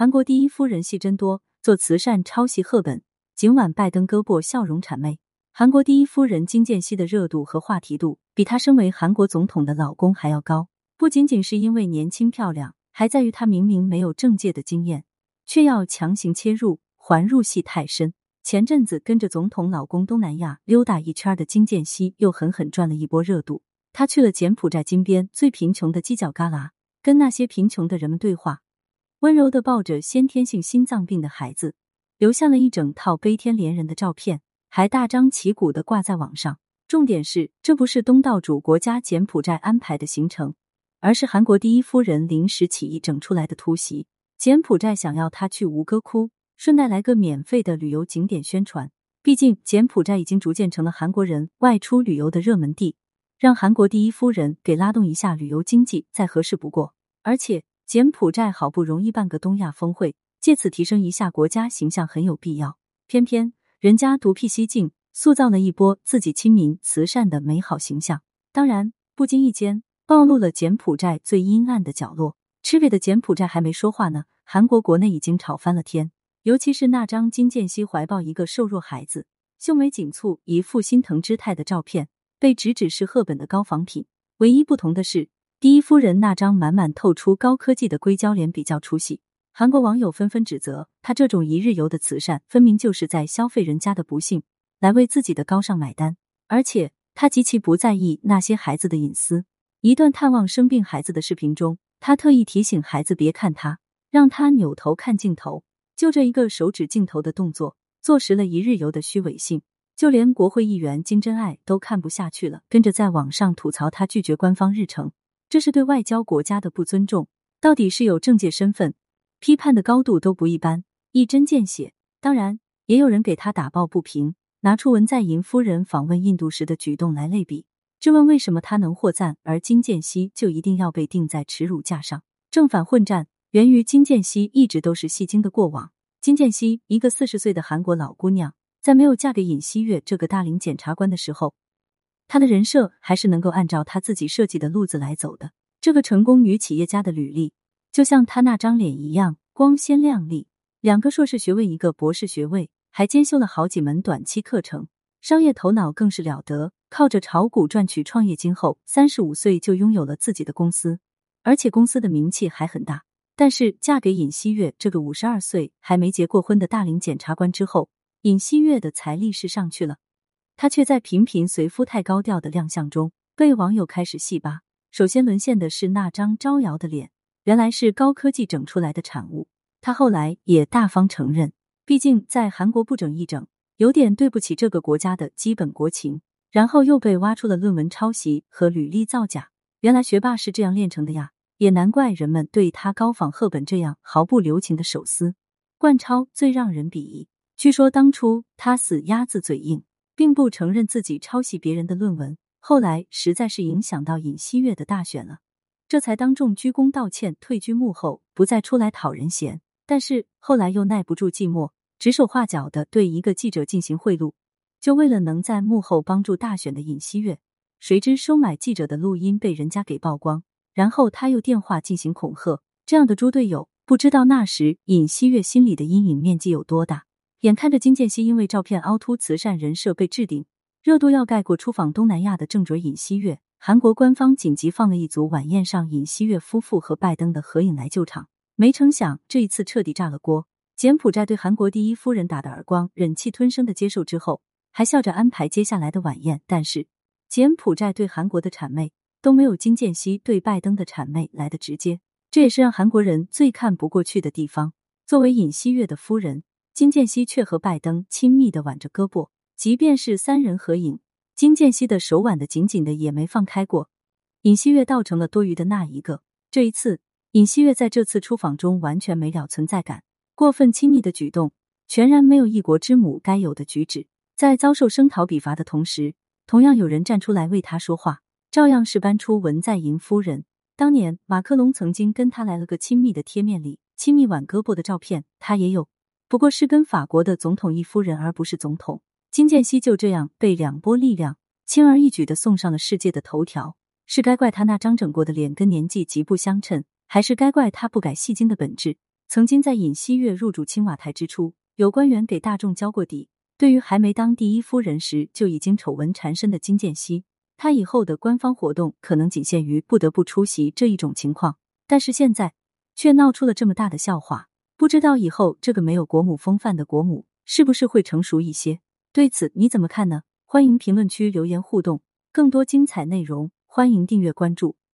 韩国第一夫人戏真多，做慈善抄袭赫本，今晚拜登胳膊笑容谄媚。韩国第一夫人金建熙的热度和话题度比她身为韩国总统的老公还要高，不仅仅是因为年轻漂亮，还在于她明明没有政界的经验，却要强行切入，还入戏太深。前阵子跟着总统老公东南亚溜达一圈的金建熙又狠狠赚了一波热度。她去了柬埔寨金边最贫穷的犄角旮旯，跟那些贫穷的人们对话。温柔的抱着先天性心脏病的孩子，留下了一整套悲天怜人的照片，还大张旗鼓的挂在网上。重点是，这不是东道主国家柬埔寨安排的行程，而是韩国第一夫人临时起意整出来的突袭。柬埔寨想要他去吴哥窟，顺带来个免费的旅游景点宣传。毕竟，柬埔寨已经逐渐成了韩国人外出旅游的热门地，让韩国第一夫人给拉动一下旅游经济，再合适不过。而且。柬埔寨好不容易办个东亚峰会，借此提升一下国家形象很有必要。偏偏人家独辟蹊径，塑造了一波自己亲民慈善的美好形象。当然，不经意间暴露了柬埔寨最阴暗的角落。吃瘪的柬埔寨还没说话呢，韩国国内已经吵翻了天。尤其是那张金建熙怀抱一个瘦弱孩子、秀眉紧蹙、一副心疼之态的照片，被直指是赫本的高仿品。唯一不同的是。第一夫人那张满满透出高科技的硅胶脸比较出戏，韩国网友纷纷指责他这种一日游的慈善，分明就是在消费人家的不幸，来为自己的高尚买单。而且他极其不在意那些孩子的隐私。一段探望生病孩子的视频中，他特意提醒孩子别看他，让他扭头看镜头。就这一个手指镜头的动作，坐实了一日游的虚伪性。就连国会议员金真爱都看不下去了，跟着在网上吐槽他拒绝官方日程。这是对外交国家的不尊重，到底是有政界身份，批判的高度都不一般，一针见血。当然，也有人给他打抱不平，拿出文在寅夫人访问印度时的举动来类比，质问为什么他能获赞，而金建熙就一定要被钉在耻辱架上。正反混战源于金建熙一直都是戏精的过往。金建熙，一个四十岁的韩国老姑娘，在没有嫁给尹锡悦这个大龄检察官的时候。他的人设还是能够按照他自己设计的路子来走的。这个成功女企业家的履历，就像他那张脸一样光鲜亮丽。两个硕士学位，一个博士学位，还兼修了好几门短期课程，商业头脑更是了得。靠着炒股赚取创业金后，三十五岁就拥有了自己的公司，而且公司的名气还很大。但是嫁给尹锡悦这个五十二岁还没结过婚的大龄检察官之后，尹锡悦的财力是上去了。他却在频频随夫太高调的亮相中被网友开始戏扒。首先沦陷的是那张招摇的脸，原来是高科技整出来的产物。他后来也大方承认，毕竟在韩国不整一整，有点对不起这个国家的基本国情。然后又被挖出了论文抄袭和履历造假。原来学霸是这样练成的呀！也难怪人们对他高仿赫本这样毫不留情的手撕贯抄最让人鄙夷。据说当初他死鸭子嘴硬。并不承认自己抄袭别人的论文，后来实在是影响到尹锡悦的大选了，这才当众鞠躬道歉，退居幕后，不再出来讨人嫌。但是后来又耐不住寂寞，指手画脚的对一个记者进行贿赂，就为了能在幕后帮助大选的尹锡悦。谁知收买记者的录音被人家给曝光，然后他又电话进行恐吓，这样的猪队友，不知道那时尹锡悦心里的阴影面积有多大。眼看着金建熙因为照片凹凸慈善人设被置顶，热度要盖过出访东南亚的正准尹锡悦，韩国官方紧急放了一组晚宴上尹锡悦夫妇和拜登的合影来救场。没成想这一次彻底炸了锅。柬埔寨对韩国第一夫人打的耳光，忍气吞声的接受之后，还笑着安排接下来的晚宴。但是柬埔寨对韩国的谄媚都没有金建熙对拜登的谄媚来的直接，这也是让韩国人最看不过去的地方。作为尹锡悦的夫人。金建熙却和拜登亲密的挽着胳膊，即便是三人合影，金建熙的手挽的紧紧的，也没放开过。尹锡悦倒成了多余的那一个。这一次，尹锡悦在这次出访中完全没了存在感，过分亲昵的举动，全然没有一国之母该有的举止。在遭受声讨、笔伐的同时，同样有人站出来为他说话，照样是搬出文在寅夫人。当年马克龙曾经跟他来了个亲密的贴面礼，亲密挽胳膊的照片，他也有。不过是跟法国的总统一夫人，而不是总统金建熙就这样被两波力量轻而易举的送上了世界的头条，是该怪他那张整过的脸跟年纪极不相称，还是该怪他不改戏精的本质？曾经在尹锡悦入主青瓦台之初，有官员给大众交过底。对于还没当第一夫人时就已经丑闻缠身的金建熙，他以后的官方活动可能仅限于不得不出席这一种情况。但是现在却闹出了这么大的笑话，不知道以后这个没有国母风范的国母是不是会成熟一些？对此你怎么看呢？欢迎评论区留言互动，更多精彩内容欢迎订阅关注。